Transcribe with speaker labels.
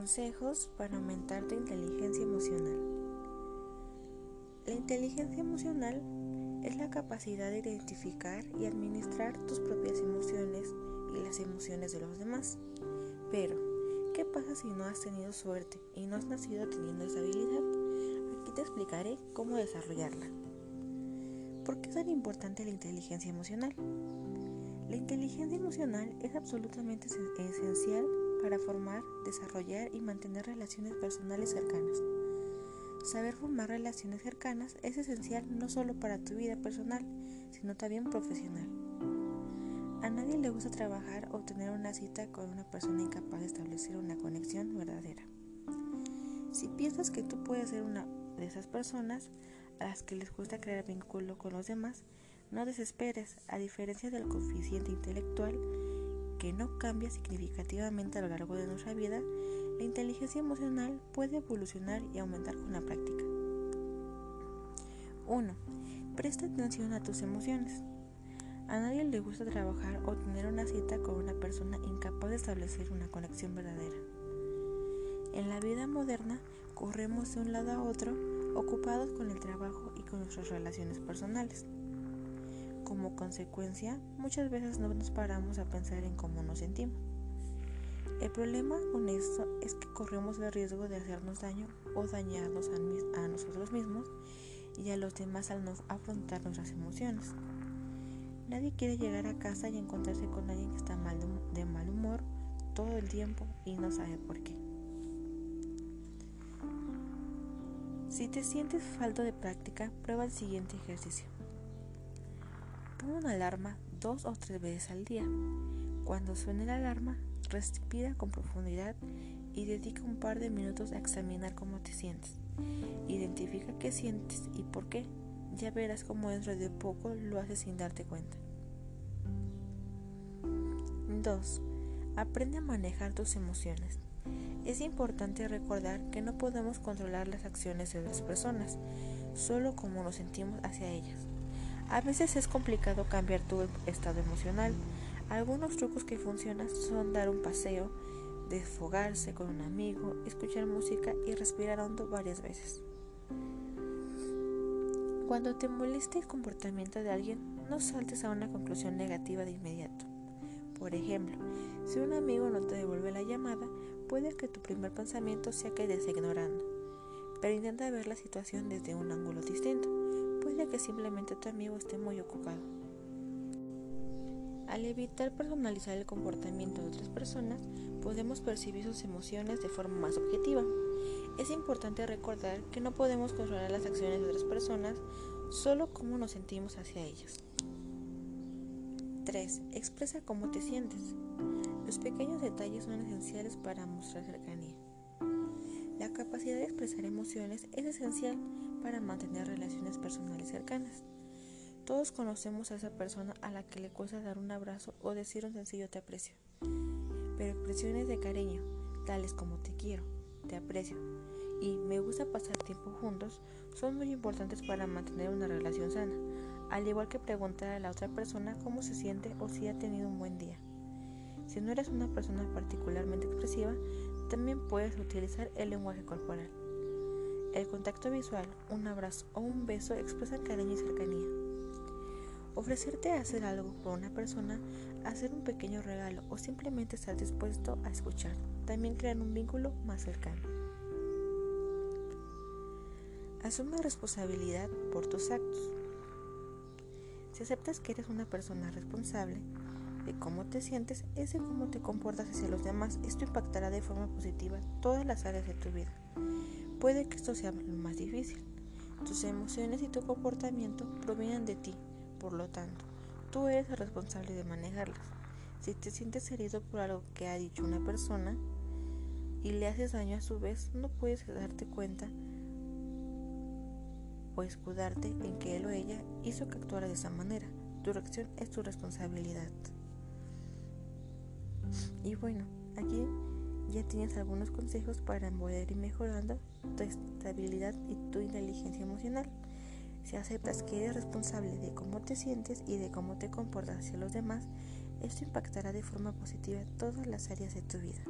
Speaker 1: Consejos para aumentar tu inteligencia emocional. La inteligencia emocional es la capacidad de identificar y administrar tus propias emociones y las emociones de los demás. Pero, ¿qué pasa si no has tenido suerte y no has nacido teniendo esa habilidad? Aquí te explicaré cómo desarrollarla. ¿Por qué es tan importante la inteligencia emocional? La inteligencia emocional es absolutamente esencial para formar, desarrollar y mantener relaciones personales cercanas. Saber formar relaciones cercanas es esencial no solo para tu vida personal, sino también profesional. A nadie le gusta trabajar o tener una cita con una persona incapaz de establecer una conexión verdadera. Si piensas que tú puedes ser una de esas personas a las que les gusta crear vínculo con los demás, no desesperes, a diferencia del coeficiente intelectual, que no cambia significativamente a lo largo de nuestra vida, la inteligencia emocional puede evolucionar y aumentar con la práctica. 1. Presta atención a tus emociones. A nadie le gusta trabajar o tener una cita con una persona incapaz de establecer una conexión verdadera. En la vida moderna corremos de un lado a otro ocupados con el trabajo y con nuestras relaciones personales. Como consecuencia, muchas veces no nos paramos a pensar en cómo nos sentimos. El problema con esto es que corremos el riesgo de hacernos daño o dañarnos a, nosotros mismos y a los demás al no afrontar nuestras emociones. Nadie quiere llegar a casa y encontrarse con alguien que está mal de mal humor todo el tiempo y no sabe por qué. Si te sientes falto de práctica, prueba el siguiente ejercicio. Pon una alarma dos o tres veces al día. Cuando suene la alarma, respira con profundidad y dedica un par de minutos a examinar cómo te sientes. Identifica qué sientes y por qué. Ya verás cómo dentro de poco lo haces sin darte cuenta. 2. Aprende a manejar tus emociones. Es importante recordar que no podemos controlar las acciones de otras personas, solo como nos sentimos hacia ellas. A veces es complicado cambiar tu estado emocional. Algunos trucos que funcionan son dar un paseo, desfogarse con un amigo, escuchar música y respirar hondo varias veces. Cuando te moleste el comportamiento de alguien, no saltes a una conclusión negativa de inmediato. Por ejemplo, si un amigo no te devuelve la llamada, puede que tu primer pensamiento sea que ignorando, pero intenta ver la situación desde un ángulo distinto que simplemente tu amigo esté muy ocupado. Al evitar personalizar el comportamiento de otras personas, podemos percibir sus emociones de forma más objetiva. Es importante recordar que no podemos controlar las acciones de otras personas, solo cómo nos sentimos hacia ellas. 3. Expresa cómo te sientes. Los pequeños detalles son esenciales para mostrar cercanía. La capacidad de expresar emociones es esencial para mantener relaciones personales cercanas. Todos conocemos a esa persona a la que le cuesta dar un abrazo o decir un sencillo te aprecio. Pero expresiones de cariño, tales como te quiero, te aprecio y me gusta pasar tiempo juntos, son muy importantes para mantener una relación sana, al igual que preguntar a la otra persona cómo se siente o si ha tenido un buen día. Si no eres una persona particularmente expresiva, también puedes utilizar el lenguaje corporal. El contacto visual, un abrazo o un beso expresan cariño y cercanía. Ofrecerte a hacer algo por una persona, hacer un pequeño regalo o simplemente estar dispuesto a escuchar, también crean un vínculo más cercano. Asume responsabilidad por tus actos. Si aceptas que eres una persona responsable de cómo te sientes, es de cómo te comportas hacia los demás. Esto impactará de forma positiva todas las áreas de tu vida. Puede que esto sea lo más difícil. Tus emociones y tu comportamiento provienen de ti, por lo tanto, tú eres el responsable de manejarlas. Si te sientes herido por algo que ha dicho una persona y le haces daño a su vez, no puedes darte cuenta o escudarte en que él o ella hizo que actuara de esa manera. Tu reacción es tu responsabilidad. Y bueno, aquí ya tienes algunos consejos para poder ir mejorando tu estabilidad y tu inteligencia emocional. Si aceptas que eres responsable de cómo te sientes y de cómo te comportas hacia los demás, esto impactará de forma positiva todas las áreas de tu vida.